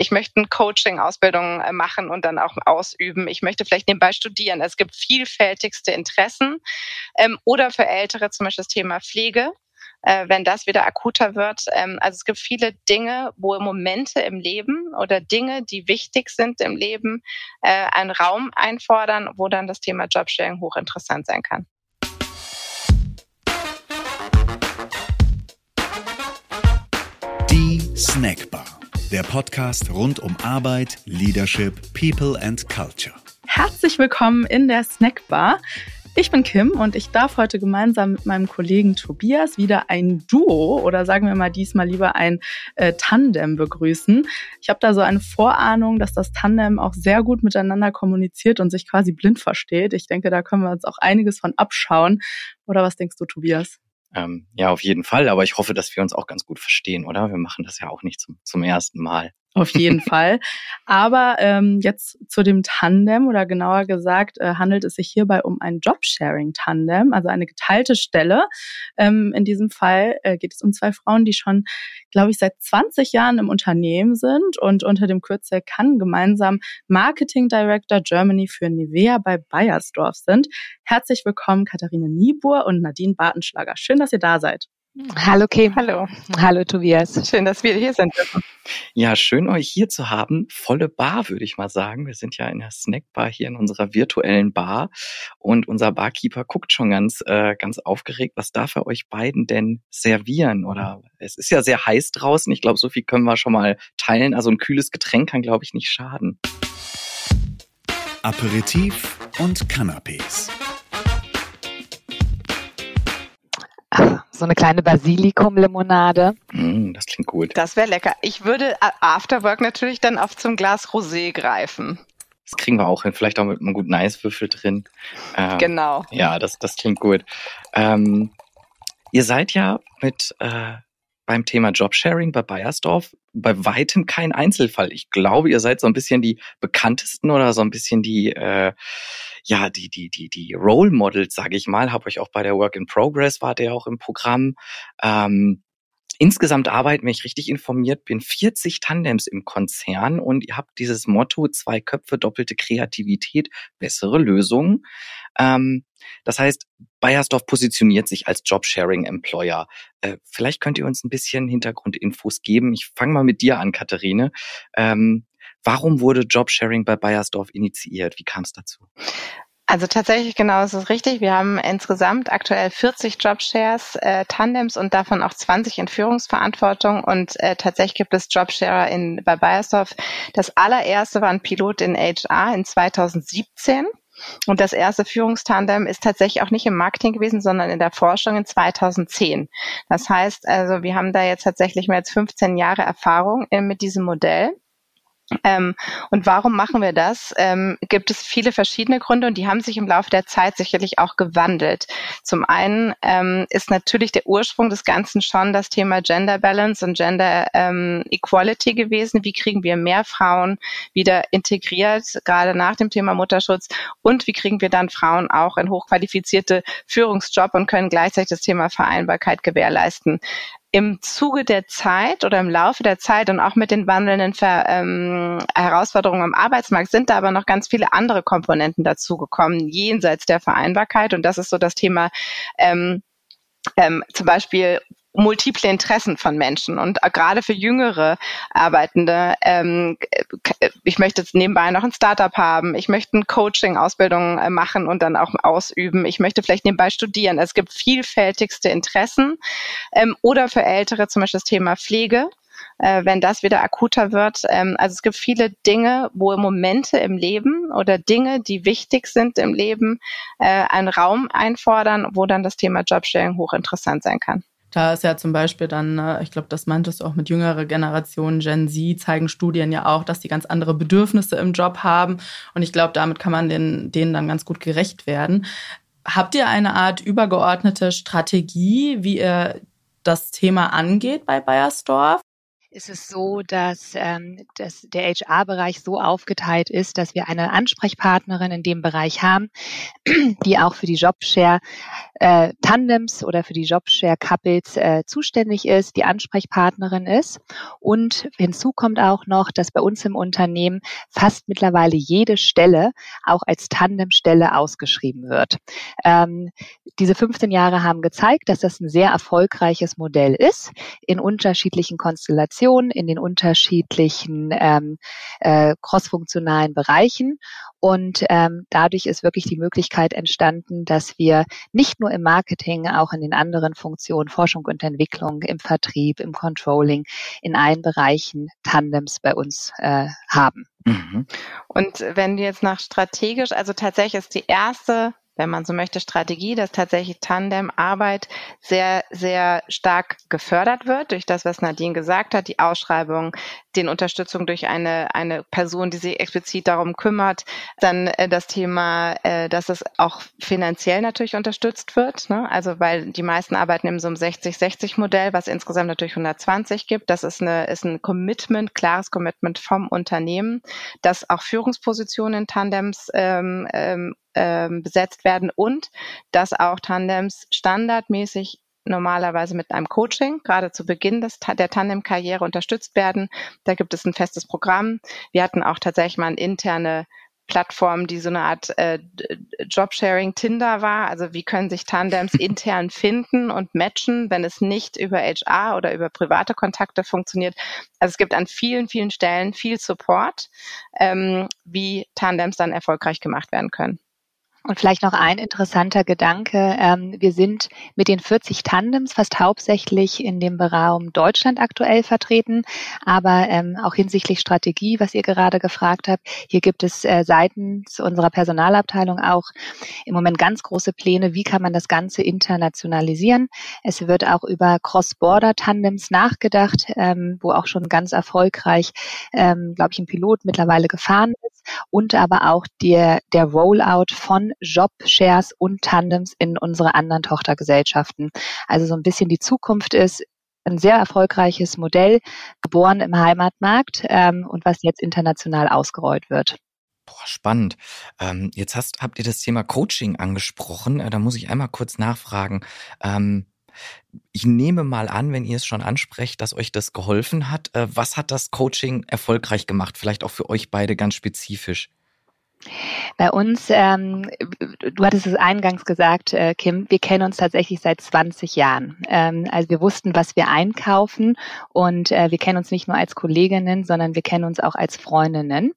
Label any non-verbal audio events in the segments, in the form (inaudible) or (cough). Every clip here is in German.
Ich möchte eine Coaching-Ausbildung äh, machen und dann auch ausüben. Ich möchte vielleicht nebenbei studieren. Es gibt vielfältigste Interessen. Ähm, oder für Ältere zum Beispiel das Thema Pflege äh, wenn das wieder akuter wird. Ähm, also es gibt viele Dinge, wo Momente im Leben oder Dinge, die wichtig sind im Leben, äh, einen Raum einfordern, wo dann das Thema Jobsharing hochinteressant sein kann. Die Snackbar, der Podcast rund um Arbeit, Leadership, People and Culture. Herzlich willkommen in der Snackbar. Ich bin Kim und ich darf heute gemeinsam mit meinem Kollegen Tobias wieder ein Duo oder sagen wir mal diesmal lieber ein äh, Tandem begrüßen. Ich habe da so eine Vorahnung, dass das Tandem auch sehr gut miteinander kommuniziert und sich quasi blind versteht. Ich denke, da können wir uns auch einiges von abschauen. Oder was denkst du, Tobias? Ähm, ja, auf jeden Fall. Aber ich hoffe, dass wir uns auch ganz gut verstehen, oder? Wir machen das ja auch nicht zum, zum ersten Mal. Auf jeden (laughs) Fall. Aber ähm, jetzt zu dem Tandem oder genauer gesagt äh, handelt es sich hierbei um ein Jobsharing-Tandem, also eine geteilte Stelle. Ähm, in diesem Fall äh, geht es um zwei Frauen, die schon, glaube ich, seit 20 Jahren im Unternehmen sind und unter dem Kürzel kann gemeinsam Marketing Director Germany für Nivea bei Bayersdorf sind. Herzlich willkommen, Katharine Niebuhr und Nadine Bartenschlager. Schön, dass ihr da seid. Hallo Kim. Hallo. Hallo Tobias. Schön, dass wir hier sind. Ja, schön euch hier zu haben. Volle Bar, würde ich mal sagen. Wir sind ja in der Snackbar hier in unserer virtuellen Bar und unser Barkeeper guckt schon ganz, äh, ganz aufgeregt. Was darf er euch beiden denn servieren? Oder es ist ja sehr heiß draußen. Ich glaube, so viel können wir schon mal teilen. Also ein kühles Getränk kann, glaube ich, nicht schaden. Aperitif und Canapés. (laughs) so eine kleine Basilikum-Limonade. Mm, das klingt gut. Das wäre lecker. Ich würde Afterwork natürlich dann auf zum Glas Rosé greifen. Das kriegen wir auch hin. Vielleicht auch mit einem guten Eiswürfel drin. Ähm, genau. Ja, das, das klingt gut. Ähm, ihr seid ja mit äh, beim Thema Jobsharing bei Bayersdorf bei weitem kein Einzelfall. Ich glaube, ihr seid so ein bisschen die bekanntesten oder so ein bisschen die, äh, ja, die, die, die, die Role Models, sage ich mal. Hab euch auch bei der Work in Progress, war der auch im Programm. Ähm, Insgesamt arbeiten, wenn ich richtig informiert bin, 40 Tandems im Konzern und ihr habt dieses Motto, zwei Köpfe, doppelte Kreativität, bessere Lösungen. Ähm, das heißt, Bayersdorf positioniert sich als Jobsharing-Employer. Äh, vielleicht könnt ihr uns ein bisschen Hintergrundinfos geben. Ich fange mal mit dir an, Katharine. Ähm, warum wurde Jobsharing bei Bayersdorf initiiert? Wie kam es dazu? Also tatsächlich genau, ist es richtig. Wir haben insgesamt aktuell 40 Jobshares, äh, Tandems und davon auch 20 in Führungsverantwortung. Und äh, tatsächlich gibt es Jobsharer in, bei Bayersdorf. Das allererste war ein Pilot in HR in 2017. Und das erste Führungstandem ist tatsächlich auch nicht im Marketing gewesen, sondern in der Forschung in 2010. Das heißt also, wir haben da jetzt tatsächlich mehr als 15 Jahre Erfahrung äh, mit diesem Modell. Ähm, und warum machen wir das? Ähm, gibt es viele verschiedene Gründe und die haben sich im Laufe der Zeit sicherlich auch gewandelt. Zum einen ähm, ist natürlich der Ursprung des Ganzen schon das Thema Gender Balance und Gender ähm, Equality gewesen. Wie kriegen wir mehr Frauen wieder integriert, gerade nach dem Thema Mutterschutz? Und wie kriegen wir dann Frauen auch in hochqualifizierte Führungsjob und können gleichzeitig das Thema Vereinbarkeit gewährleisten? Im Zuge der Zeit oder im Laufe der Zeit und auch mit den wandelnden Ver, ähm, Herausforderungen am Arbeitsmarkt sind da aber noch ganz viele andere Komponenten dazugekommen, jenseits der Vereinbarkeit. Und das ist so das Thema ähm, ähm, zum Beispiel multiple Interessen von Menschen und gerade für jüngere Arbeitende. Ähm, ich möchte jetzt nebenbei noch ein Startup haben. Ich möchte eine Coaching-Ausbildung äh, machen und dann auch ausüben. Ich möchte vielleicht nebenbei studieren. Es gibt vielfältigste Interessen ähm, oder für Ältere zum Beispiel das Thema Pflege. Äh, wenn das wieder akuter wird. Ähm, also es gibt viele Dinge, wo Momente im Leben oder Dinge, die wichtig sind im Leben, äh, einen Raum einfordern, wo dann das Thema Jobsharing hochinteressant sein kann. Da ist ja zum Beispiel dann, ne, ich glaube, das meintest du auch mit jüngerer Generation, Gen Z, zeigen Studien ja auch, dass die ganz andere Bedürfnisse im Job haben. Und ich glaube, damit kann man den, denen dann ganz gut gerecht werden. Habt ihr eine Art übergeordnete Strategie, wie ihr das Thema angeht bei Bayersdorf? Ist es so, dass, ähm, dass der HR-Bereich so aufgeteilt ist, dass wir eine Ansprechpartnerin in dem Bereich haben, (clears throat) die auch für die Jobshare äh, oder für die Jobshare Couples äh, zuständig ist, die Ansprechpartnerin ist. Und hinzu kommt auch noch, dass bei uns im Unternehmen fast mittlerweile jede Stelle auch als Tandemstelle ausgeschrieben wird. Ähm, diese 15 Jahre haben gezeigt, dass das ein sehr erfolgreiches Modell ist in unterschiedlichen Konstellationen, in den unterschiedlichen ähm, äh, crossfunktionalen Bereichen. Und ähm, dadurch ist wirklich die Möglichkeit entstanden, dass wir nicht nur im Marketing, auch in den anderen Funktionen, Forschung und Entwicklung, im Vertrieb, im Controlling, in allen Bereichen Tandems bei uns äh, haben. Mhm. Und wenn du jetzt nach strategisch, also tatsächlich ist die erste wenn man so möchte, Strategie, dass tatsächlich Tandemarbeit sehr, sehr stark gefördert wird durch das, was Nadine gesagt hat, die Ausschreibung, den Unterstützung durch eine, eine Person, die sich explizit darum kümmert, dann äh, das Thema, äh, dass es auch finanziell natürlich unterstützt wird, ne? also weil die meisten arbeiten in so einem 60-60-Modell, was insgesamt natürlich 120 gibt. Das ist, eine, ist ein Commitment, klares Commitment vom Unternehmen, dass auch Führungspositionen in Tandems ähm, ähm, ähm, besetzt werden und dass auch Tandems standardmäßig normalerweise mit einem Coaching, gerade zu Beginn des, der Tandem-Karriere unterstützt werden. Da gibt es ein festes Programm. Wir hatten auch tatsächlich mal eine interne Plattform, die so eine Art äh, Jobsharing Tinder war. Also wie können sich Tandems (laughs) intern finden und matchen, wenn es nicht über HR oder über private Kontakte funktioniert. Also es gibt an vielen, vielen Stellen viel Support, ähm, wie Tandems dann erfolgreich gemacht werden können. Und vielleicht noch ein interessanter Gedanke. Ähm, wir sind mit den 40 Tandems fast hauptsächlich in dem Raum Deutschland aktuell vertreten, aber ähm, auch hinsichtlich Strategie, was ihr gerade gefragt habt. Hier gibt es äh, seitens unserer Personalabteilung auch im Moment ganz große Pläne, wie kann man das Ganze internationalisieren. Es wird auch über Cross-Border-Tandems nachgedacht, ähm, wo auch schon ganz erfolgreich, glaube ich, ein Pilot mittlerweile gefahren ist und aber auch der, der Rollout von Jobshares und Tandems in unsere anderen Tochtergesellschaften. Also so ein bisschen die Zukunft ist, ein sehr erfolgreiches Modell, geboren im Heimatmarkt ähm, und was jetzt international ausgerollt wird. Boah, spannend. Ähm, jetzt hast, habt ihr das Thema Coaching angesprochen. Äh, da muss ich einmal kurz nachfragen. Ähm, ich nehme mal an, wenn ihr es schon ansprecht, dass euch das geholfen hat. Äh, was hat das Coaching erfolgreich gemacht? Vielleicht auch für euch beide ganz spezifisch. Bei uns, ähm, du hattest es eingangs gesagt, äh, Kim, wir kennen uns tatsächlich seit 20 Jahren. Ähm, also wir wussten, was wir einkaufen und äh, wir kennen uns nicht nur als Kolleginnen, sondern wir kennen uns auch als Freundinnen.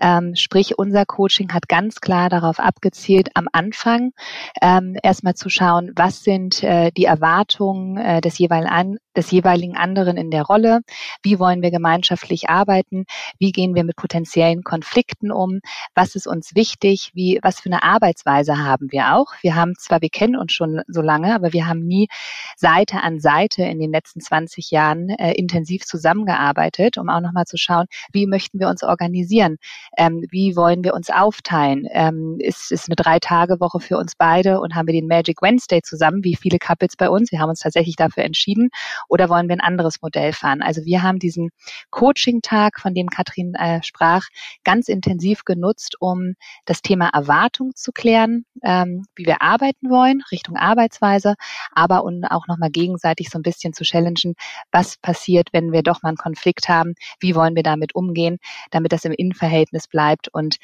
Ähm, sprich, unser Coaching hat ganz klar darauf abgezielt, am Anfang ähm, erstmal zu schauen, was sind äh, die Erwartungen äh, des jeweiligen, an, des jeweiligen anderen in der Rolle, wie wollen wir gemeinschaftlich arbeiten, wie gehen wir mit potenziellen Konflikten um, was ist ist uns wichtig? Wie, was für eine Arbeitsweise haben wir auch? Wir haben zwar, wir kennen uns schon so lange, aber wir haben nie Seite an Seite in den letzten 20 Jahren äh, intensiv zusammengearbeitet, um auch nochmal zu schauen, wie möchten wir uns organisieren? Ähm, wie wollen wir uns aufteilen? Ähm, ist, ist eine Drei-Tage-Woche für uns beide und haben wir den Magic Wednesday zusammen, wie viele Couples bei uns? Wir haben uns tatsächlich dafür entschieden. Oder wollen wir ein anderes Modell fahren? Also wir haben diesen Coaching-Tag, von dem Katrin äh, sprach, ganz intensiv genutzt, um um das Thema Erwartung zu klären, ähm, wie wir arbeiten wollen, Richtung Arbeitsweise, aber und auch nochmal gegenseitig so ein bisschen zu challengen, was passiert, wenn wir doch mal einen Konflikt haben, wie wollen wir damit umgehen, damit das im Innenverhältnis bleibt und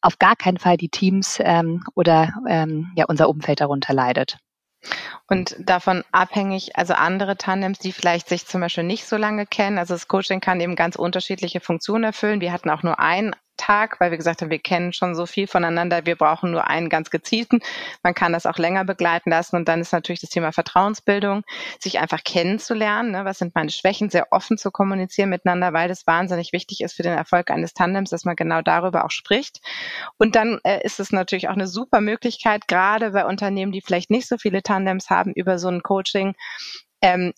auf gar keinen Fall die Teams ähm, oder ähm, ja unser Umfeld darunter leidet. Und davon abhängig, also andere Tandems, die vielleicht sich zum Beispiel nicht so lange kennen, also das Coaching kann eben ganz unterschiedliche Funktionen erfüllen. Wir hatten auch nur ein Tag, weil wir gesagt haben, wir kennen schon so viel voneinander, wir brauchen nur einen ganz gezielten. Man kann das auch länger begleiten lassen und dann ist natürlich das Thema Vertrauensbildung, sich einfach kennenzulernen, ne? was sind meine Schwächen, sehr offen zu kommunizieren miteinander, weil das wahnsinnig wichtig ist für den Erfolg eines Tandems, dass man genau darüber auch spricht. Und dann äh, ist es natürlich auch eine super Möglichkeit, gerade bei Unternehmen, die vielleicht nicht so viele Tandems haben, über so ein Coaching ähm,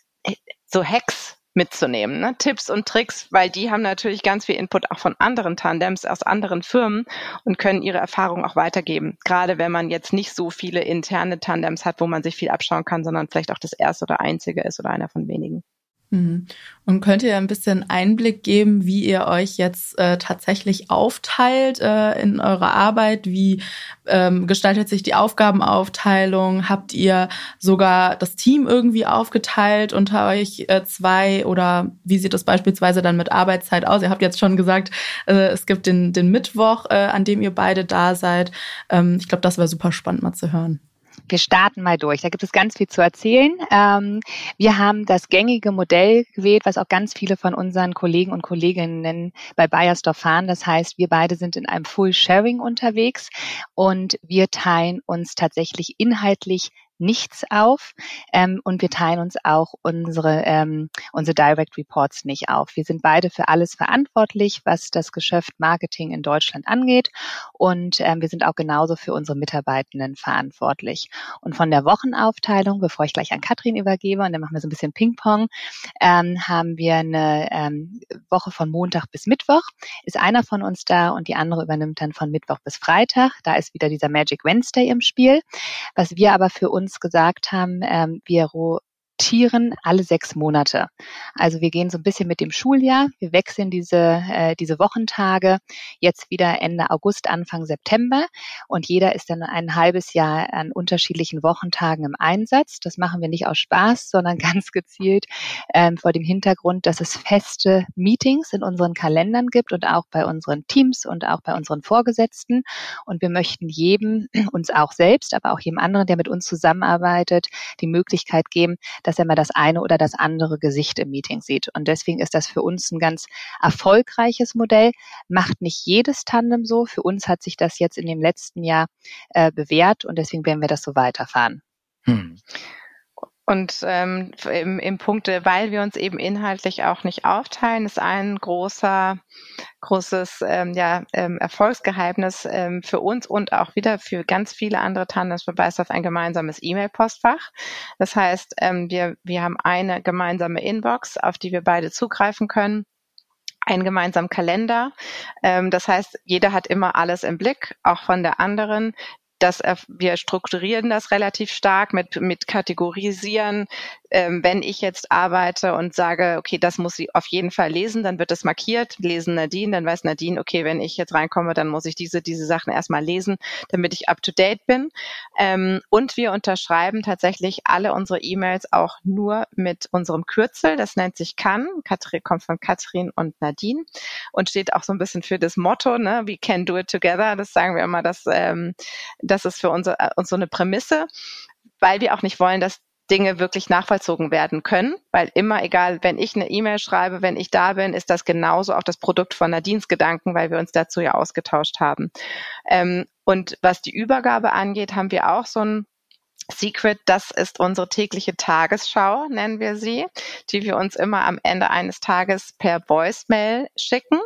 so Hacks mitzunehmen, ne? Tipps und Tricks, weil die haben natürlich ganz viel Input auch von anderen Tandems aus anderen Firmen und können ihre Erfahrungen auch weitergeben. Gerade wenn man jetzt nicht so viele interne Tandems hat, wo man sich viel abschauen kann, sondern vielleicht auch das erste oder einzige ist oder einer von wenigen. Mhm. Und könnt ihr ein bisschen Einblick geben, wie ihr euch jetzt äh, tatsächlich aufteilt äh, in eurer Arbeit? Wie ähm, gestaltet sich die Aufgabenaufteilung? Habt ihr sogar das Team irgendwie aufgeteilt unter euch äh, zwei? Oder wie sieht das beispielsweise dann mit Arbeitszeit aus? Ihr habt jetzt schon gesagt, äh, es gibt den, den Mittwoch, äh, an dem ihr beide da seid. Ähm, ich glaube, das wäre super spannend mal zu hören. Wir starten mal durch. Da gibt es ganz viel zu erzählen. Ähm, wir haben das gängige Modell gewählt, was auch ganz viele von unseren Kollegen und Kolleginnen bei Bayersdorf fahren. Das heißt, wir beide sind in einem Full Sharing unterwegs und wir teilen uns tatsächlich inhaltlich nichts auf ähm, und wir teilen uns auch unsere, ähm, unsere Direct Reports nicht auf. Wir sind beide für alles verantwortlich, was das Geschäft Marketing in Deutschland angeht und ähm, wir sind auch genauso für unsere Mitarbeitenden verantwortlich. Und von der Wochenaufteilung, bevor ich gleich an Katrin übergebe und dann machen wir so ein bisschen Ping-Pong, ähm, haben wir eine ähm, Woche von Montag bis Mittwoch. Ist einer von uns da und die andere übernimmt dann von Mittwoch bis Freitag. Da ist wieder dieser Magic Wednesday im Spiel. Was wir aber für uns uns gesagt haben, ähm, wir rotieren alle sechs Monate. Also wir gehen so ein bisschen mit dem Schuljahr. Wir wechseln diese, äh, diese Wochentage jetzt wieder Ende August, Anfang September. Und jeder ist dann ein halbes Jahr an unterschiedlichen Wochentagen im Einsatz. Das machen wir nicht aus Spaß, sondern (laughs) ganz gezielt ähm, vor dem Hintergrund, dass es feste Meetings in unseren Kalendern gibt und auch bei unseren Teams und auch bei unseren Vorgesetzten. Und wir möchten jedem, uns auch selbst, aber auch jedem anderen, der mit uns zusammenarbeitet, die Möglichkeit geben, dass er mal das eine oder das andere Gesicht im Meeting sieht. Und deswegen ist das für uns ein ganz erfolgreiches Modell. Macht nicht jedes Tandem so. Für uns hat sich das jetzt in dem letzten Jahr äh, bewährt und deswegen werden wir das so weiterfahren. Hm. Und ähm, im, im Punkte, weil wir uns eben inhaltlich auch nicht aufteilen, ist ein großer, großes ähm, ja, ähm, Erfolgsgeheimnis ähm, für uns und auch wieder für ganz viele andere Tandems beweist auf ein gemeinsames E-Mail-Postfach. Das heißt, ähm, wir, wir haben eine gemeinsame Inbox, auf die wir beide zugreifen können einen gemeinsamen Kalender. Ähm, das heißt, jeder hat immer alles im Blick, auch von der anderen dass wir strukturieren das relativ stark mit, mit Kategorisieren. Ähm, wenn ich jetzt arbeite und sage, okay, das muss sie auf jeden Fall lesen, dann wird es markiert, lesen Nadine, dann weiß Nadine, okay, wenn ich jetzt reinkomme, dann muss ich diese, diese Sachen erstmal lesen, damit ich up to date bin. Ähm, und wir unterschreiben tatsächlich alle unsere E-Mails auch nur mit unserem Kürzel, das nennt sich kann. Katrin kommt von Katrin und Nadine und steht auch so ein bisschen für das Motto, ne, we can do it together. Das sagen wir immer, dass ähm, das ist für uns, äh, uns so eine Prämisse, weil wir auch nicht wollen, dass Dinge wirklich nachvollzogen werden können, weil immer egal, wenn ich eine E-Mail schreibe, wenn ich da bin, ist das genauso auch das Produkt von Nadines Gedanken, weil wir uns dazu ja ausgetauscht haben. Ähm, und was die Übergabe angeht, haben wir auch so ein Secret, das ist unsere tägliche Tagesschau, nennen wir sie, die wir uns immer am Ende eines Tages per Voicemail schicken.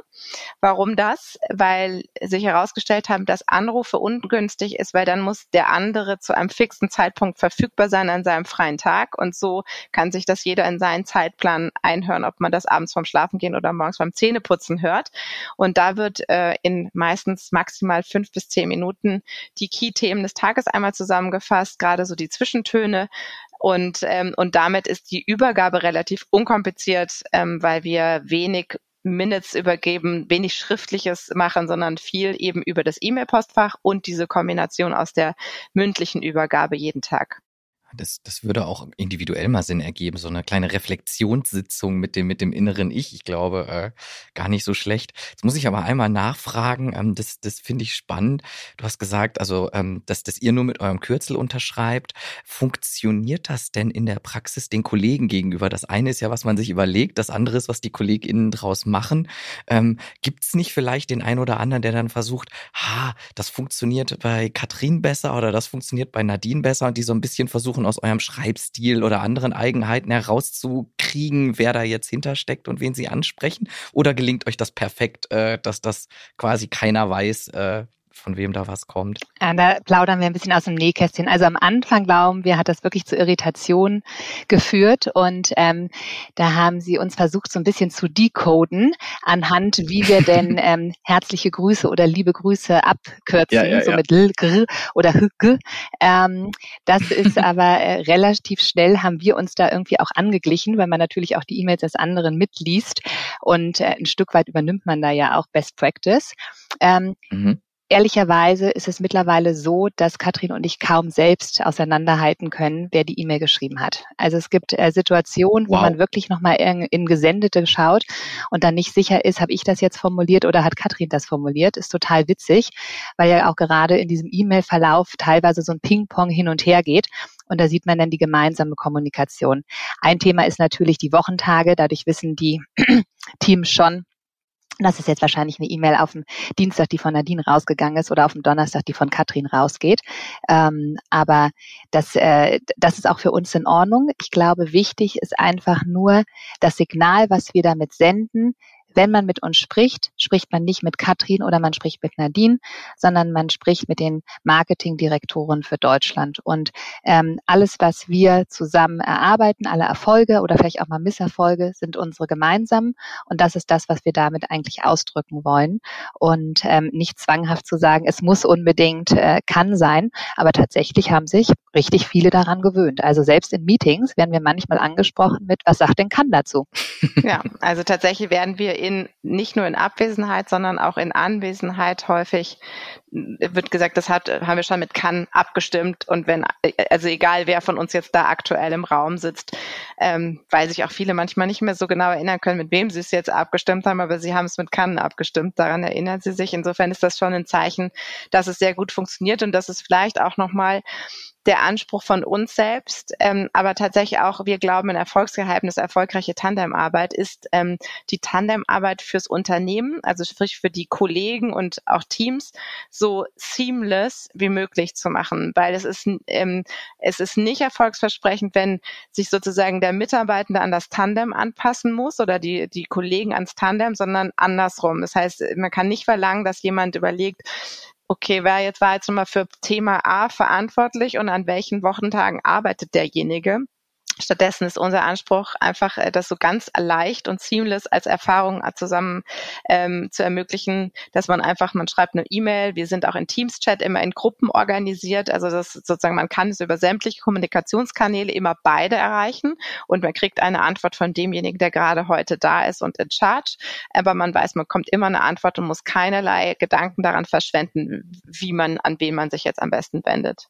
Warum das? Weil sich herausgestellt haben, dass Anrufe ungünstig ist, weil dann muss der andere zu einem fixen Zeitpunkt verfügbar sein an seinem freien Tag. Und so kann sich das jeder in seinen Zeitplan einhören, ob man das abends vorm Schlafengehen oder morgens beim Zähneputzen hört. Und da wird äh, in meistens maximal fünf bis zehn Minuten die Key-Themen des Tages einmal zusammengefasst, gerade so die Zwischentöne. Und, ähm, und damit ist die Übergabe relativ unkompliziert, ähm, weil wir wenig Minutes übergeben, wenig Schriftliches machen, sondern viel eben über das E-Mail-Postfach und diese Kombination aus der mündlichen Übergabe jeden Tag. Das, das würde auch individuell mal Sinn ergeben, so eine kleine Reflexionssitzung mit dem, mit dem inneren Ich. Ich glaube, äh, gar nicht so schlecht. Jetzt muss ich aber einmal nachfragen, ähm, das, das finde ich spannend. Du hast gesagt, also, ähm, dass, dass ihr nur mit eurem Kürzel unterschreibt. Funktioniert das denn in der Praxis den Kollegen gegenüber? Das eine ist ja, was man sich überlegt, das andere ist, was die KollegInnen draus machen. Ähm, Gibt es nicht vielleicht den einen oder anderen, der dann versucht, ha, das funktioniert bei Katrin besser oder das funktioniert bei Nadine besser und die so ein bisschen versuchen, versuchen, aus eurem Schreibstil oder anderen Eigenheiten herauszukriegen, wer da jetzt hintersteckt und wen sie ansprechen? Oder gelingt euch das perfekt, äh, dass das quasi keiner weiß, äh, von wem da was kommt. Ja, da plaudern wir ein bisschen aus dem Nähkästchen. Also am Anfang glauben wir, hat das wirklich zu Irritationen geführt und ähm, da haben sie uns versucht, so ein bisschen zu decoden anhand, wie wir (laughs) denn ähm, herzliche Grüße oder liebe Grüße abkürzen, ja, ja, so mit L, Gr oder H, G. Ähm, das ist (laughs) aber äh, relativ schnell haben wir uns da irgendwie auch angeglichen, weil man natürlich auch die E-Mails des anderen mitliest und äh, ein Stück weit übernimmt man da ja auch Best Practice. Ähm, mhm. Ehrlicherweise ist es mittlerweile so, dass Katrin und ich kaum selbst auseinanderhalten können, wer die E-Mail geschrieben hat. Also es gibt äh, Situationen, wo wow. man wirklich nochmal in, in Gesendete schaut und dann nicht sicher ist, habe ich das jetzt formuliert oder hat Katrin das formuliert. Ist total witzig, weil ja auch gerade in diesem E-Mail-Verlauf teilweise so ein Ping-Pong hin und her geht. Und da sieht man dann die gemeinsame Kommunikation. Ein Thema ist natürlich die Wochentage. Dadurch wissen die (clears throat) Teams schon, das ist jetzt wahrscheinlich eine E-Mail auf dem Dienstag, die von Nadine rausgegangen ist oder auf dem Donnerstag, die von Katrin rausgeht. Ähm, aber das, äh, das ist auch für uns in Ordnung. Ich glaube, wichtig ist einfach nur das Signal, was wir damit senden, wenn man mit uns spricht, spricht man nicht mit Katrin oder man spricht mit Nadine, sondern man spricht mit den Marketingdirektoren für Deutschland. Und ähm, alles, was wir zusammen erarbeiten, alle Erfolge oder vielleicht auch mal Misserfolge, sind unsere gemeinsamen. Und das ist das, was wir damit eigentlich ausdrücken wollen. Und ähm, nicht zwanghaft zu sagen, es muss unbedingt, äh, kann sein. Aber tatsächlich haben sich richtig viele daran gewöhnt. Also selbst in Meetings werden wir manchmal angesprochen mit, was sagt denn kann dazu? Ja, also tatsächlich werden wir in, nicht nur in Abwesenheit, sondern auch in Anwesenheit häufig wird gesagt, das hat, haben wir schon mit kann abgestimmt und wenn, also egal wer von uns jetzt da aktuell im Raum sitzt, ähm, weil sich auch viele manchmal nicht mehr so genau erinnern können, mit wem sie es jetzt abgestimmt haben, aber sie haben es mit kann abgestimmt, daran erinnern sie sich. Insofern ist das schon ein Zeichen, dass es sehr gut funktioniert und dass es vielleicht auch nochmal der Anspruch von uns selbst, ähm, aber tatsächlich auch, wir glauben, ein Erfolgsgeheimnis, erfolgreiche Tandemarbeit ist ähm, die Tandemarbeit fürs Unternehmen, also sprich für die Kollegen und auch Teams, so seamless wie möglich zu machen, weil es ist, ähm, es ist nicht erfolgsversprechend, wenn sich sozusagen der Mitarbeitende an das Tandem anpassen muss oder die, die Kollegen ans Tandem, sondern andersrum. Das heißt, man kann nicht verlangen, dass jemand überlegt, okay, wer jetzt war jetzt nochmal für Thema A verantwortlich und an welchen Wochentagen arbeitet derjenige? Stattdessen ist unser Anspruch einfach, äh, das so ganz leicht und seamless als Erfahrung zusammen ähm, zu ermöglichen, dass man einfach, man schreibt eine E-Mail, wir sind auch in Teams-Chat immer in Gruppen organisiert, also das sozusagen, man kann es über sämtliche Kommunikationskanäle immer beide erreichen und man kriegt eine Antwort von demjenigen, der gerade heute da ist und in Charge, aber man weiß, man kommt immer eine Antwort und muss keinerlei Gedanken daran verschwenden, wie man, an wen man sich jetzt am besten wendet.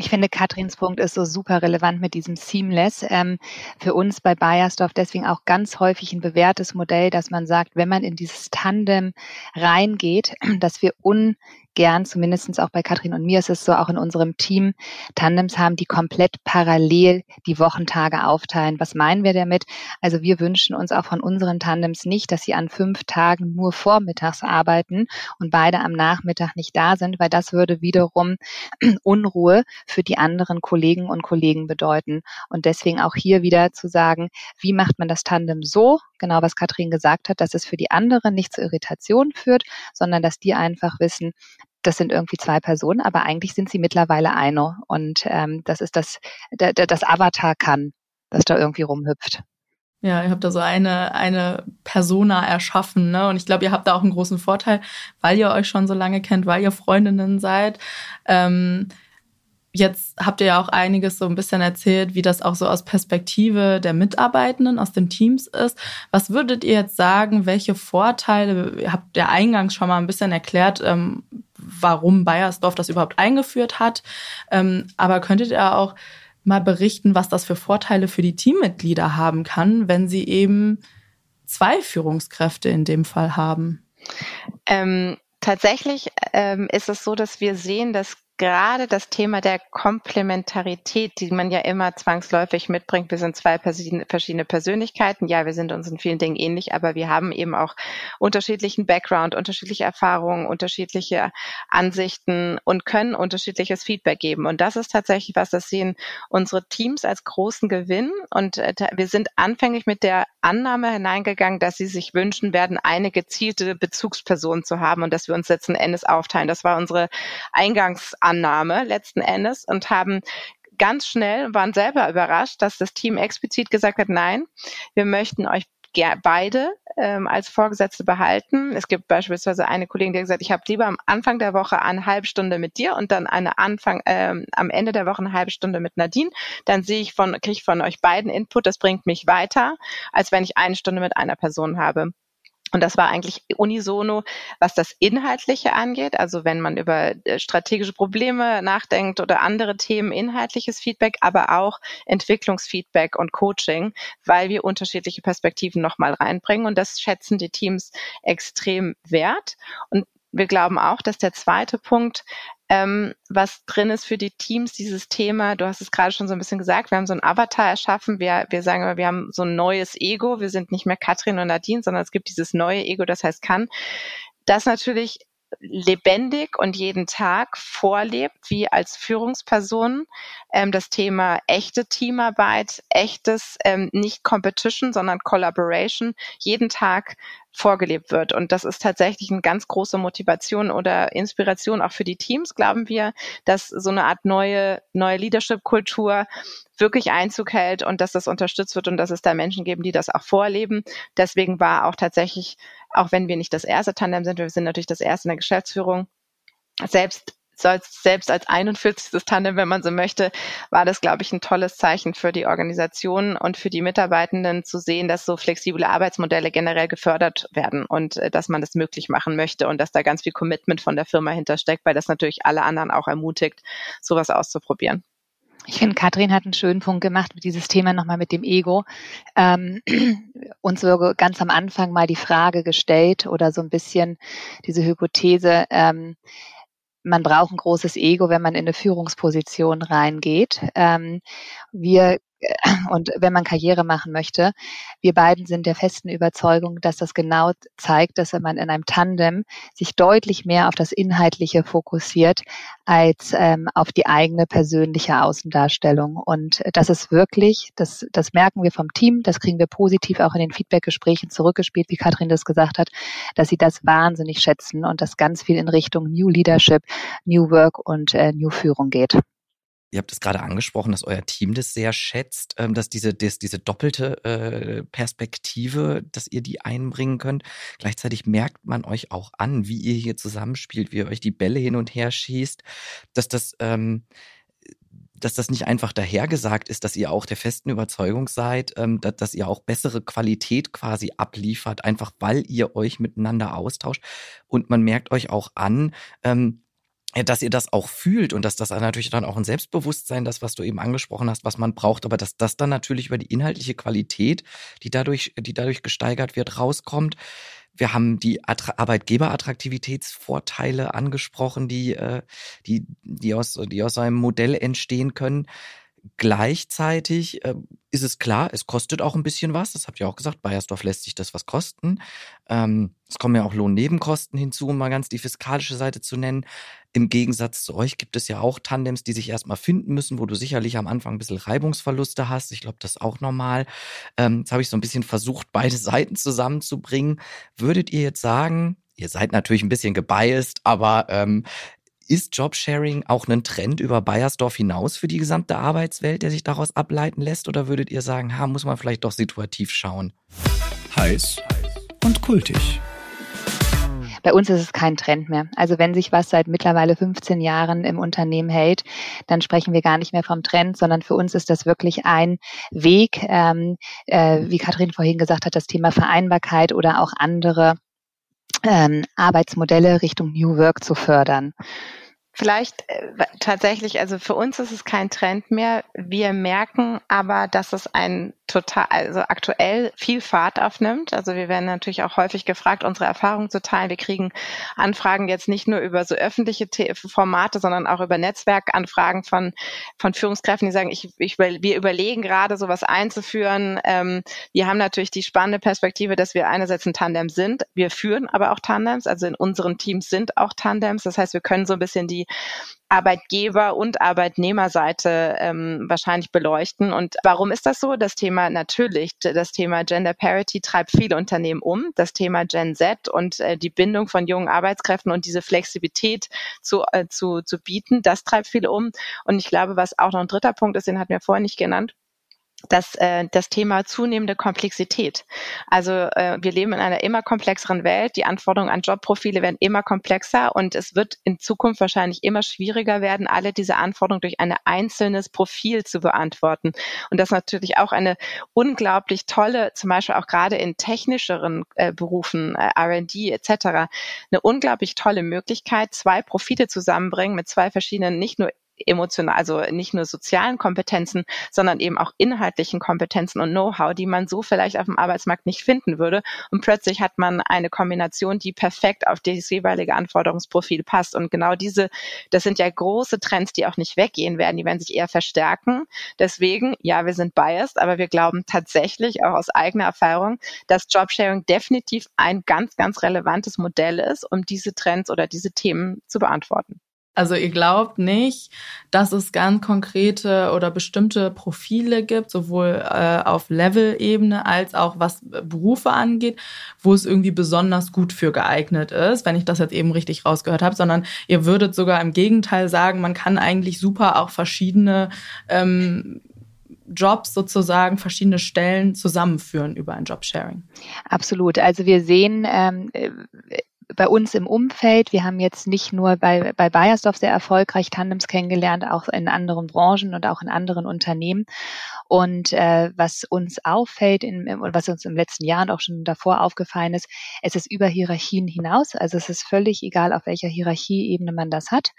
Ich finde, Katrins Punkt ist so super relevant mit diesem Seamless. Ähm, für uns bei Bayersdorf deswegen auch ganz häufig ein bewährtes Modell, dass man sagt, wenn man in dieses Tandem reingeht, (clears throat) dass wir un gern, zumindestens auch bei Katrin und mir ist es so, auch in unserem Team, Tandems haben, die komplett parallel die Wochentage aufteilen. Was meinen wir damit? Also wir wünschen uns auch von unseren Tandems nicht, dass sie an fünf Tagen nur vormittags arbeiten und beide am Nachmittag nicht da sind, weil das würde wiederum (clears throat) Unruhe für die anderen Kollegen und Kollegen bedeuten. Und deswegen auch hier wieder zu sagen, wie macht man das Tandem so, genau was Katrin gesagt hat, dass es für die anderen nicht zu Irritationen führt, sondern dass die einfach wissen, das sind irgendwie zwei Personen, aber eigentlich sind sie mittlerweile eine. Und ähm, das ist das, der, der, das Avatar kann, das da irgendwie rumhüpft. Ja, ihr habt da so eine, eine Persona erschaffen, ne? Und ich glaube, ihr habt da auch einen großen Vorteil, weil ihr euch schon so lange kennt, weil ihr Freundinnen seid. Ähm, Jetzt habt ihr ja auch einiges so ein bisschen erzählt, wie das auch so aus Perspektive der Mitarbeitenden, aus den Teams ist. Was würdet ihr jetzt sagen, welche Vorteile, ihr habt ja eingangs schon mal ein bisschen erklärt, ähm, warum Bayersdorf das überhaupt eingeführt hat. Ähm, aber könntet ihr auch mal berichten, was das für Vorteile für die Teammitglieder haben kann, wenn sie eben zwei Führungskräfte in dem Fall haben? Ähm, tatsächlich ähm, ist es so, dass wir sehen, dass gerade das Thema der Komplementarität, die man ja immer zwangsläufig mitbringt. Wir sind zwei verschiedene Persönlichkeiten. Ja, wir sind uns in vielen Dingen ähnlich, aber wir haben eben auch unterschiedlichen Background, unterschiedliche Erfahrungen, unterschiedliche Ansichten und können unterschiedliches Feedback geben. Und das ist tatsächlich was, das sehen unsere Teams als großen Gewinn. Und äh, wir sind anfänglich mit der Annahme hineingegangen, dass sie sich wünschen werden, eine gezielte Bezugsperson zu haben und dass wir uns letzten Endes aufteilen. Das war unsere Eingangsannahme letzten Endes und haben ganz schnell, waren selber überrascht, dass das Team explizit gesagt hat, nein, wir möchten euch beide ähm, als Vorgesetzte behalten. Es gibt beispielsweise eine Kollegin, die gesagt, ich habe lieber am Anfang der Woche eine halbe Stunde mit dir und dann eine Anfang ähm, am Ende der Woche eine halbe Stunde mit Nadine. Dann sehe ich von kriege ich von euch beiden Input, das bringt mich weiter, als wenn ich eine Stunde mit einer Person habe. Und das war eigentlich unisono, was das Inhaltliche angeht. Also wenn man über äh, strategische Probleme nachdenkt oder andere Themen, inhaltliches Feedback, aber auch Entwicklungsfeedback und Coaching, weil wir unterschiedliche Perspektiven nochmal reinbringen. Und das schätzen die Teams extrem wert. Und wir glauben auch, dass der zweite Punkt ähm, was drin ist für die Teams, dieses Thema, du hast es gerade schon so ein bisschen gesagt, wir haben so ein Avatar erschaffen, wir, wir sagen immer, wir haben so ein neues Ego, wir sind nicht mehr Katrin und Nadine, sondern es gibt dieses neue Ego, das heißt kann, das natürlich lebendig und jeden Tag vorlebt, wie als Führungsperson ähm, das Thema echte Teamarbeit, echtes ähm, nicht Competition, sondern Collaboration jeden Tag vorgelebt wird. Und das ist tatsächlich eine ganz große Motivation oder Inspiration auch für die Teams, glauben wir, dass so eine Art neue, neue Leadership-Kultur wirklich Einzug hält und dass das unterstützt wird und dass es da Menschen geben, die das auch vorleben. Deswegen war auch tatsächlich, auch wenn wir nicht das erste Tandem sind, wir sind natürlich das erste in der Geschäftsführung, selbst selbst als 41. Tandem, wenn man so möchte, war das, glaube ich, ein tolles Zeichen für die Organisation und für die Mitarbeitenden zu sehen, dass so flexible Arbeitsmodelle generell gefördert werden und äh, dass man das möglich machen möchte und dass da ganz viel Commitment von der Firma hintersteckt, weil das natürlich alle anderen auch ermutigt, sowas auszuprobieren. Ich finde, Katrin hat einen schönen Punkt gemacht dieses Thema nochmal mit dem Ego. Ähm, (clears throat) uns so ganz am Anfang mal die Frage gestellt oder so ein bisschen diese Hypothese, ähm, man braucht ein großes Ego, wenn man in eine Führungsposition reingeht. Ähm, wir (laughs) und wenn man Karriere machen möchte. Wir beiden sind der festen Überzeugung, dass das genau zeigt, dass man in einem Tandem sich deutlich mehr auf das Inhaltliche fokussiert als ähm, auf die eigene persönliche Außendarstellung. Und das ist wirklich, das, das merken wir vom Team, das kriegen wir positiv auch in den Feedbackgesprächen zurückgespielt, wie Katrin das gesagt hat, dass sie das wahnsinnig schätzen und dass ganz viel in Richtung New Leadership, New Work und äh, New Führung geht. Ihr habt es gerade angesprochen, dass euer Team das sehr schätzt, ähm, dass diese, dass diese doppelte äh, Perspektive, dass ihr die einbringen könnt. Gleichzeitig merkt man euch auch an, wie ihr hier zusammenspielt, wie ihr euch die Bälle hin und her schießt, dass das, ähm, dass das nicht einfach dahergesagt ist, dass ihr auch der festen Überzeugung seid, ähm, dass, ihr auch bessere Qualität quasi abliefert, einfach weil ihr euch miteinander austauscht. Und man merkt euch auch an, dass ihr das auch fühlt und dass das natürlich dann auch ein Selbstbewusstsein, das, was du eben angesprochen hast, was man braucht, aber dass das dann natürlich über die inhaltliche Qualität, die dadurch, die dadurch gesteigert wird, rauskommt. Wir haben die Arbeitgeberattraktivitätsvorteile angesprochen, die, äh, die, die aus, die aus einem Modell entstehen können. Gleichzeitig äh, ist es klar, es kostet auch ein bisschen was. Das habt ihr auch gesagt. Bayersdorf lässt sich das was kosten. Ähm, es kommen ja auch Lohnnebenkosten hinzu, um mal ganz die fiskalische Seite zu nennen. Im Gegensatz zu euch gibt es ja auch Tandems, die sich erstmal finden müssen, wo du sicherlich am Anfang ein bisschen Reibungsverluste hast. Ich glaube, das ist auch normal. Ähm, jetzt habe ich so ein bisschen versucht, beide (laughs) Seiten zusammenzubringen. Würdet ihr jetzt sagen, ihr seid natürlich ein bisschen gebiased, aber ähm, ist Jobsharing auch ein Trend über Bayersdorf hinaus für die gesamte Arbeitswelt, der sich daraus ableiten lässt? Oder würdet ihr sagen, ha, muss man vielleicht doch situativ schauen? Heiß und kultig. Bei uns ist es kein Trend mehr. Also wenn sich was seit mittlerweile 15 Jahren im Unternehmen hält, dann sprechen wir gar nicht mehr vom Trend, sondern für uns ist das wirklich ein Weg, ähm, äh, wie Kathrin vorhin gesagt hat, das Thema Vereinbarkeit oder auch andere ähm, Arbeitsmodelle Richtung New Work zu fördern. Vielleicht äh, tatsächlich, also für uns ist es kein Trend mehr. Wir merken aber, dass es ein total, also aktuell viel Fahrt aufnimmt. Also wir werden natürlich auch häufig gefragt, unsere Erfahrungen zu teilen. Wir kriegen Anfragen jetzt nicht nur über so öffentliche Formate, sondern auch über Netzwerkanfragen von, von Führungskräften, die sagen, ich, ich, wir überlegen gerade, sowas einzuführen. Ähm, wir haben natürlich die spannende Perspektive, dass wir einerseits ein Tandem sind. Wir führen aber auch Tandems. Also in unseren Teams sind auch Tandems. Das heißt, wir können so ein bisschen die Arbeitgeber- und Arbeitnehmerseite ähm, wahrscheinlich beleuchten. Und warum ist das so? Das Thema natürlich, das Thema Gender Parity treibt viele Unternehmen um. Das Thema Gen Z und äh, die Bindung von jungen Arbeitskräften und diese Flexibilität zu, äh, zu, zu bieten, das treibt viele um. Und ich glaube, was auch noch ein dritter Punkt ist, den hatten wir vorher nicht genannt, das, äh, das Thema zunehmende Komplexität. Also äh, wir leben in einer immer komplexeren Welt. Die Anforderungen an Jobprofile werden immer komplexer und es wird in Zukunft wahrscheinlich immer schwieriger werden, alle diese Anforderungen durch ein einzelnes Profil zu beantworten. Und das ist natürlich auch eine unglaublich tolle, zum Beispiel auch gerade in technischeren äh, Berufen, äh, R&D etc., eine unglaublich tolle Möglichkeit, zwei Profile zusammenbringen mit zwei verschiedenen, nicht nur emotional, also nicht nur sozialen Kompetenzen, sondern eben auch inhaltlichen Kompetenzen und Know-how, die man so vielleicht auf dem Arbeitsmarkt nicht finden würde. Und plötzlich hat man eine Kombination, die perfekt auf das jeweilige Anforderungsprofil passt. Und genau diese, das sind ja große Trends, die auch nicht weggehen werden, die werden sich eher verstärken. Deswegen, ja, wir sind biased, aber wir glauben tatsächlich auch aus eigener Erfahrung, dass Jobsharing definitiv ein ganz, ganz relevantes Modell ist, um diese Trends oder diese Themen zu beantworten. Also ihr glaubt nicht, dass es ganz konkrete oder bestimmte Profile gibt, sowohl äh, auf Level-Ebene als auch was Berufe angeht, wo es irgendwie besonders gut für geeignet ist, wenn ich das jetzt eben richtig rausgehört habe, sondern ihr würdet sogar im Gegenteil sagen, man kann eigentlich super auch verschiedene ähm, Jobs sozusagen, verschiedene Stellen zusammenführen über ein Jobsharing. Absolut. Also wir sehen ähm, bei uns im Umfeld. Wir haben jetzt nicht nur bei, bei Bayersdorf sehr erfolgreich Tandems kennengelernt, auch in anderen Branchen und auch in anderen Unternehmen. Und äh, was uns auffällt in, und was uns im letzten Jahr und auch schon davor aufgefallen ist, es ist über Hierarchien hinaus. Also es ist völlig egal, auf welcher Hierarchieebene man das hat.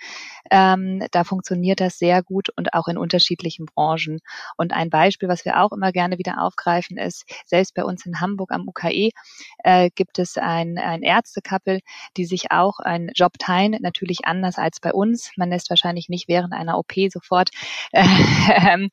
Ähm, da funktioniert das sehr gut und auch in unterschiedlichen Branchen. Und ein Beispiel, was wir auch immer gerne wieder aufgreifen, ist, selbst bei uns in Hamburg am UKE äh, gibt es ein, ein Ärztekappel, die sich auch einen Job teilen, natürlich anders als bei uns. Man lässt wahrscheinlich nicht während einer OP sofort (laughs) äh,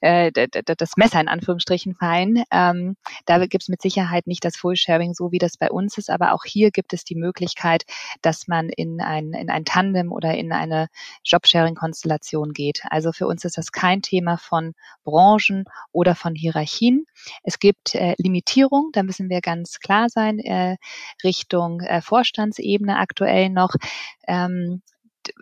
äh, das Messer in Anführungsstrichen fallen. Ähm, da gibt es mit Sicherheit nicht das Full-Sharing, so wie das bei uns ist, aber auch hier gibt es die Möglichkeit, dass man in ein, in ein Tandem oder in eine Job-Sharing-Konstellation geht. Also für uns ist das kein Thema von Branchen oder von Hierarchien. Es gibt äh, Limitierung, da müssen wir ganz klar sein, äh, Richtung äh, Vorstandsebene aktuell noch. Ähm,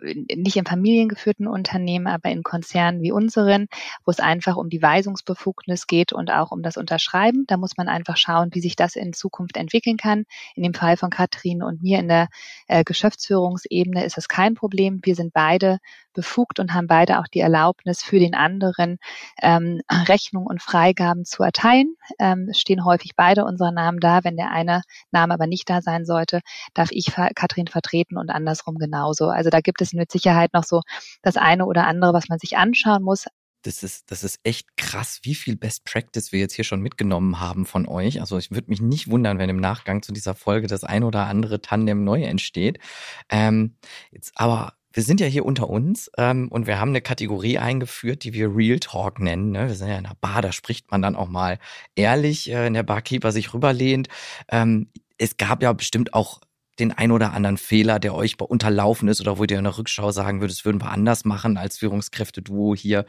nicht in familiengeführten Unternehmen, aber in Konzernen wie unseren, wo es einfach um die Weisungsbefugnis geht und auch um das Unterschreiben. Da muss man einfach schauen, wie sich das in Zukunft entwickeln kann. In dem Fall von Katrin und mir in der äh, Geschäftsführungsebene ist es kein Problem. Wir sind beide befugt und haben beide auch die Erlaubnis für den anderen ähm, Rechnung und Freigaben zu erteilen. Ähm, es stehen häufig beide unsere Namen da. Wenn der eine Name aber nicht da sein sollte, darf ich Katrin vertreten und andersrum genauso. Also da gibt es mit Sicherheit noch so das eine oder andere, was man sich anschauen muss. Das ist, das ist echt krass, wie viel Best Practice wir jetzt hier schon mitgenommen haben von euch. Also ich würde mich nicht wundern, wenn im Nachgang zu dieser Folge das ein oder andere Tandem neu entsteht. Ähm, jetzt aber wir sind ja hier unter uns ähm, und wir haben eine Kategorie eingeführt, die wir Real Talk nennen. Ne? Wir sind ja in einer Bar, da spricht man dann auch mal ehrlich, äh, wenn der Barkeeper sich rüberlehnt. Ähm, es gab ja bestimmt auch den ein oder anderen Fehler, der euch unterlaufen ist oder wo ihr in der Rückschau sagen würdet, das würden wir anders machen als Führungskräfte-Duo hier.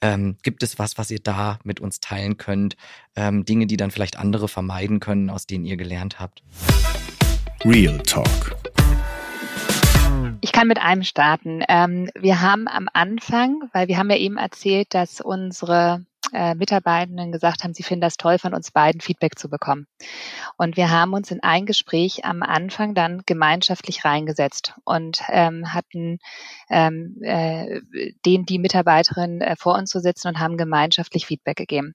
Ähm, gibt es was, was ihr da mit uns teilen könnt? Ähm, Dinge, die dann vielleicht andere vermeiden können, aus denen ihr gelernt habt? Real Talk kann mit einem starten. Ähm, wir haben am Anfang, weil wir haben ja eben erzählt, dass unsere äh, Mitarbeitenden gesagt haben, sie finden das toll, von uns beiden Feedback zu bekommen. Und wir haben uns in ein Gespräch am Anfang dann gemeinschaftlich reingesetzt und ähm, hatten ähm, äh, den, die Mitarbeiterin äh, vor uns zu sitzen und haben gemeinschaftlich Feedback gegeben.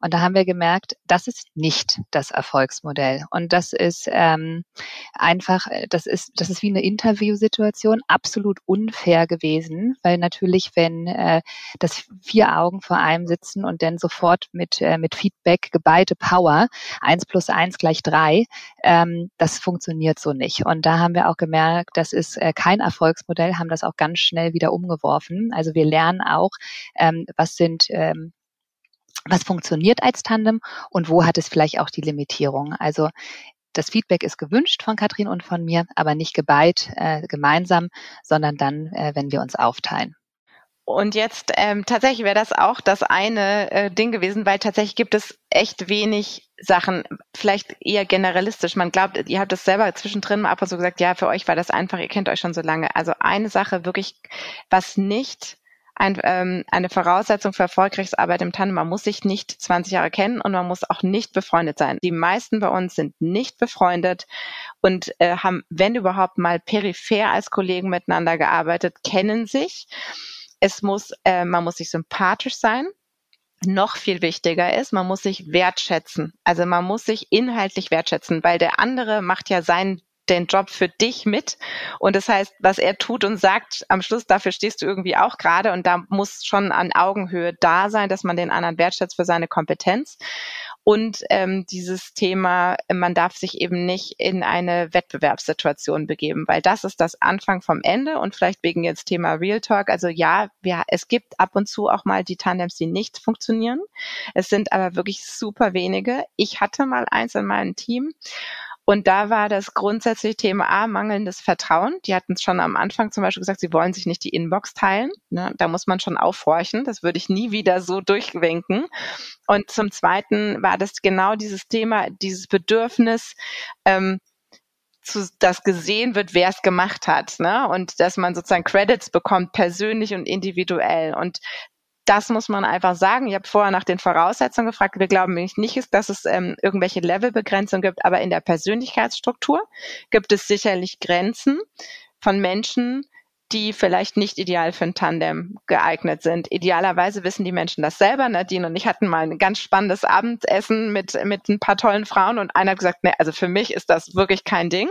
Und da haben wir gemerkt, das ist nicht das Erfolgsmodell. Und das ist ähm, einfach, das ist, das ist wie eine Interviewsituation, absolut unfair gewesen, weil natürlich, wenn äh, das vier Augen vor einem sitzen und dann sofort mit, äh, mit Feedback geballte Power, eins plus eins gleich drei, ähm, das funktioniert so nicht. Und da haben wir auch gemerkt, das ist äh, kein Erfolgsmodell, haben das auch ganz schnell wieder umgeworfen. Also wir lernen auch, ähm, was sind ähm, was funktioniert als Tandem und wo hat es vielleicht auch die Limitierung. Also das Feedback ist gewünscht von Katrin und von mir, aber nicht geballt äh, gemeinsam, sondern dann, äh, wenn wir uns aufteilen. Und jetzt ähm, tatsächlich wäre das auch das eine äh, Ding gewesen, weil tatsächlich gibt es echt wenig Sachen, vielleicht eher generalistisch. Man glaubt, ihr habt das selber zwischendrin mal ab und zu gesagt, ja, für euch war das einfach, ihr kennt euch schon so lange. Also eine Sache wirklich, was nicht ein, ähm, eine Voraussetzung für erfolgreiches Arbeit im Tandem. Man muss sich nicht 20 Jahre kennen und man muss auch nicht befreundet sein. Die meisten bei uns sind nicht befreundet und äh, haben, wenn überhaupt, mal peripher als Kollegen miteinander gearbeitet, kennen sich. Es muss, äh, man muss sich sympathisch sein noch viel wichtiger ist, man muss sich wertschätzen. Also man muss sich inhaltlich wertschätzen, weil der andere macht ja seinen den Job für dich mit. Und das heißt, was er tut und sagt, am Schluss, dafür stehst du irgendwie auch gerade. Und da muss schon an Augenhöhe da sein, dass man den anderen wertschätzt für seine Kompetenz. Und ähm, dieses Thema, man darf sich eben nicht in eine Wettbewerbssituation begeben, weil das ist das Anfang vom Ende. Und vielleicht wegen jetzt Thema Real Talk. Also ja, wir, es gibt ab und zu auch mal die Tandems, die nicht funktionieren. Es sind aber wirklich super wenige. Ich hatte mal eins in meinem Team und da war das grundsätzliche Thema A, mangelndes Vertrauen. Die hatten es schon am Anfang zum Beispiel gesagt, sie wollen sich nicht die Inbox teilen. Ne? Da muss man schon aufhorchen. Das würde ich nie wieder so durchwinken. Und zum Zweiten war das genau dieses Thema, dieses Bedürfnis, ähm, zu, dass gesehen wird, wer es gemacht hat, ne? Und dass man sozusagen Credits bekommt, persönlich und individuell. Und das muss man einfach sagen. Ich habe vorher nach den Voraussetzungen gefragt. Wir glauben nicht, dass es ähm, irgendwelche Levelbegrenzungen gibt, aber in der Persönlichkeitsstruktur gibt es sicherlich Grenzen von Menschen, die vielleicht nicht ideal für ein Tandem geeignet sind. Idealerweise wissen die Menschen das selber. Nadine und ich hatten mal ein ganz spannendes Abendessen mit, mit ein paar tollen Frauen und einer hat gesagt, nee, also für mich ist das wirklich kein Ding.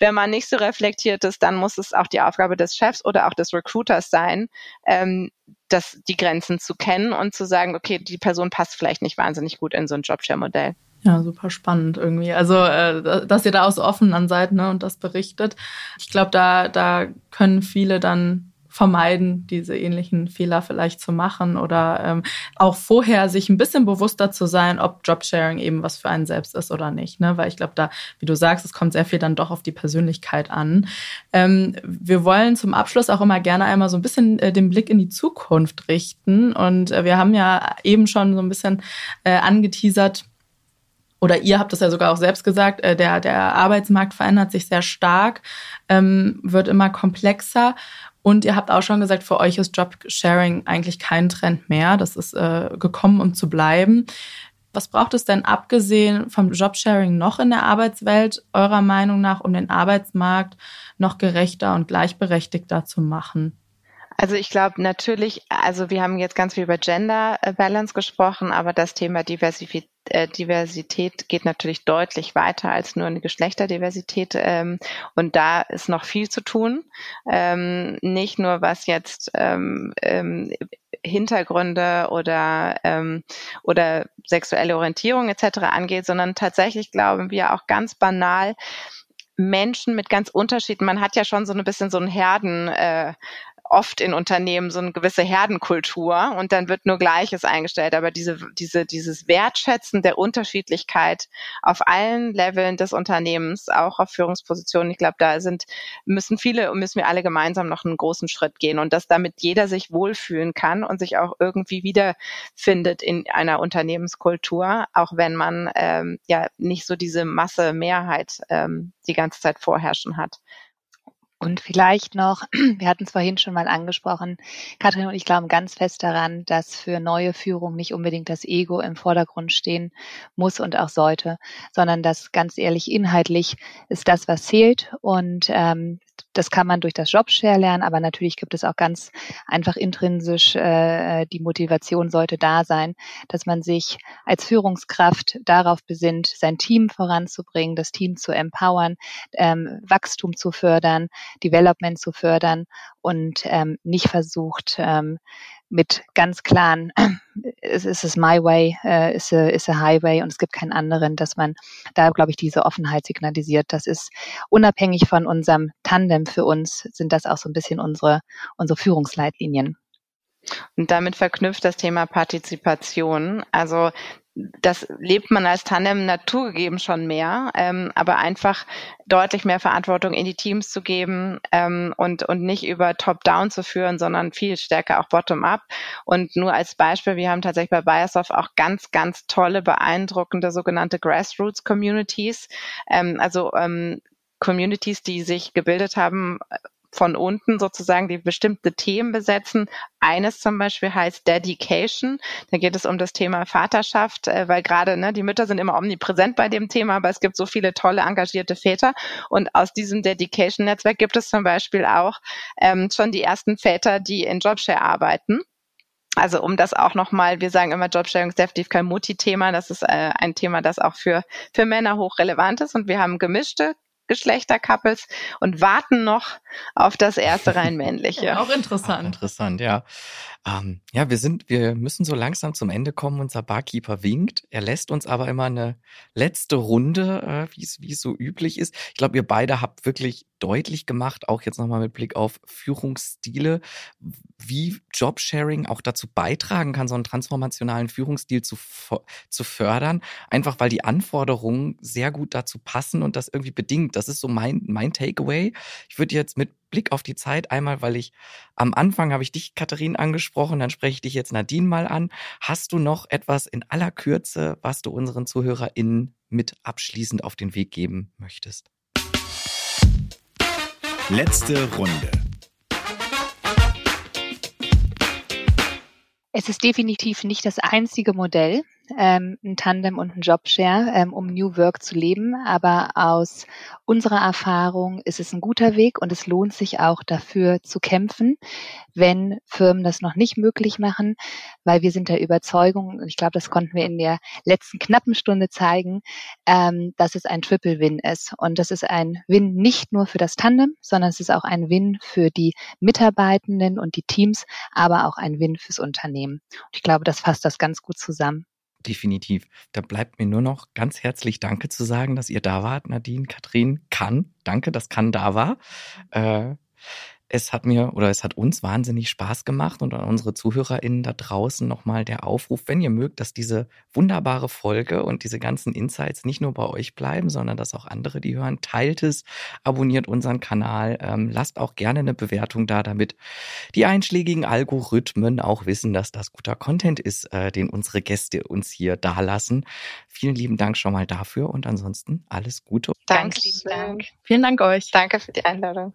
Wenn man nicht so reflektiert ist, dann muss es auch die Aufgabe des Chefs oder auch des Recruiters sein, ähm, das, die Grenzen zu kennen und zu sagen, okay, die Person passt vielleicht nicht wahnsinnig gut in so ein Jobshare-Modell. Ja, super spannend irgendwie. Also, äh, dass ihr da auch so offen an seid ne, und das berichtet. Ich glaube, da, da können viele dann vermeiden, diese ähnlichen Fehler vielleicht zu machen oder ähm, auch vorher sich ein bisschen bewusster zu sein, ob Jobsharing eben was für einen selbst ist oder nicht. Ne? Weil ich glaube, da, wie du sagst, es kommt sehr viel dann doch auf die Persönlichkeit an. Ähm, wir wollen zum Abschluss auch immer gerne einmal so ein bisschen äh, den Blick in die Zukunft richten. Und äh, wir haben ja eben schon so ein bisschen äh, angeteasert, oder ihr habt es ja sogar auch selbst gesagt, äh, der, der Arbeitsmarkt verändert sich sehr stark, ähm, wird immer komplexer. Und ihr habt auch schon gesagt, für euch ist Jobsharing eigentlich kein Trend mehr. Das ist äh, gekommen, um zu bleiben. Was braucht es denn abgesehen vom Jobsharing noch in der Arbeitswelt eurer Meinung nach, um den Arbeitsmarkt noch gerechter und gleichberechtigter zu machen? Also ich glaube natürlich, also wir haben jetzt ganz viel über Gender Balance gesprochen, aber das Thema äh, Diversität geht natürlich deutlich weiter als nur eine Geschlechterdiversität. Ähm, und da ist noch viel zu tun. Ähm, nicht nur was jetzt ähm, ähm, Hintergründe oder, ähm, oder sexuelle Orientierung etc. angeht, sondern tatsächlich glauben wir auch ganz banal, Menschen mit ganz Unterschieden. Man hat ja schon so ein bisschen so ein Herden, äh, oft in Unternehmen so eine gewisse Herdenkultur und dann wird nur Gleiches eingestellt. Aber diese, diese, dieses Wertschätzen der Unterschiedlichkeit auf allen Leveln des Unternehmens, auch auf Führungspositionen, ich glaube, da sind, müssen viele und müssen wir alle gemeinsam noch einen großen Schritt gehen und dass damit jeder sich wohlfühlen kann und sich auch irgendwie wiederfindet in einer Unternehmenskultur, auch wenn man ähm, ja nicht so diese Masse Mehrheit ähm, die ganze Zeit vorherrschen hat. Und vielleicht noch, (clears throat) wir hatten es vorhin schon mal angesprochen, Kathrin und ich glauben ganz fest daran, dass für neue Führung nicht unbedingt das Ego im Vordergrund stehen muss und auch sollte, sondern dass ganz ehrlich inhaltlich ist das, was zählt. Und ähm, das kann man durch das Jobshare lernen, aber natürlich gibt es auch ganz einfach intrinsisch, äh, die Motivation sollte da sein, dass man sich als Führungskraft darauf besinnt, sein Team voranzubringen, das Team zu empowern, ähm, Wachstum zu fördern, Development zu fördern und ähm, nicht versucht, ähm, mit ganz klaren, es ist es my way, äh, ist ist a highway und es gibt keinen anderen, dass man da, glaube ich, diese Offenheit signalisiert. Das ist unabhängig von unserem Tandem für uns, sind das auch so ein bisschen unsere, unsere Führungsleitlinien. Und damit verknüpft das Thema Partizipation. Also das lebt man als Tandem naturgegeben schon mehr, ähm, aber einfach deutlich mehr Verantwortung in die Teams zu geben ähm, und, und nicht über Top-Down zu führen, sondern viel stärker auch Bottom-up. Und nur als Beispiel, wir haben tatsächlich bei Biosoft auch ganz, ganz tolle, beeindruckende sogenannte Grassroots-Communities, ähm, also ähm, Communities, die sich gebildet haben von unten sozusagen, die bestimmte Themen besetzen. Eines zum Beispiel heißt Dedication. Da geht es um das Thema Vaterschaft, äh, weil gerade ne, die Mütter sind immer omnipräsent bei dem Thema, aber es gibt so viele tolle, engagierte Väter. Und aus diesem Dedication-Netzwerk gibt es zum Beispiel auch ähm, schon die ersten Väter, die in Jobshare arbeiten. Also um das auch nochmal, wir sagen immer, Jobsharing ist definitiv kein Mutti-Thema. Das ist äh, ein Thema, das auch für, für Männer hochrelevant ist. Und wir haben gemischte Geschlechtercouples und warten noch auf das erste (laughs) rein männliche. Auch interessant. Auch interessant, ja. Ähm, ja, wir sind, wir müssen so langsam zum Ende kommen. Unser Barkeeper winkt. Er lässt uns aber immer eine letzte Runde, äh, wie es wie es so üblich ist. Ich glaube, ihr beide habt wirklich deutlich gemacht, auch jetzt nochmal mit Blick auf Führungsstile, wie Jobsharing auch dazu beitragen kann, so einen transformationalen Führungsstil zu, zu fördern, einfach weil die Anforderungen sehr gut dazu passen und das irgendwie bedingt. Das ist so mein, mein Takeaway. Ich würde jetzt mit Blick auf die Zeit einmal, weil ich am Anfang habe ich dich, Katharin, angesprochen, dann spreche ich dich jetzt Nadine mal an. Hast du noch etwas in aller Kürze, was du unseren ZuhörerInnen mit abschließend auf den Weg geben möchtest? Letzte Runde. Es ist definitiv nicht das einzige Modell, ähm, ein Tandem und ein Jobshare, ähm, um New Work zu leben. Aber aus unserer Erfahrung ist es ein guter Weg und es lohnt sich auch dafür zu kämpfen, wenn Firmen das noch nicht möglich machen, weil wir sind der Überzeugung, und ich glaube, das konnten wir in der letzten knappen Stunde zeigen, ähm, dass es ein Triple-Win ist. Und das ist ein Win nicht nur für das Tandem, sondern es ist auch ein Win für die Mitarbeitenden und die Teams, aber auch ein Win fürs Unternehmen. Und ich glaube, das fasst das ganz gut zusammen definitiv. Da bleibt mir nur noch ganz herzlich Danke zu sagen, dass ihr da wart, Nadine, Katrin, kann. Danke, dass kann da war. Äh, es hat mir oder es hat uns wahnsinnig Spaß gemacht und an unsere ZuhörerInnen da draußen nochmal der Aufruf, wenn ihr mögt, dass diese wunderbare Folge und diese ganzen Insights nicht nur bei euch bleiben, sondern dass auch andere die hören. Teilt es, abonniert unseren Kanal, ähm, lasst auch gerne eine Bewertung da, damit die einschlägigen Algorithmen auch wissen, dass das guter Content ist, äh, den unsere Gäste uns hier dalassen. Vielen lieben Dank schon mal dafür und ansonsten alles Gute. Danke, lieben Dank. Vielen Dank euch. Danke für die Einladung.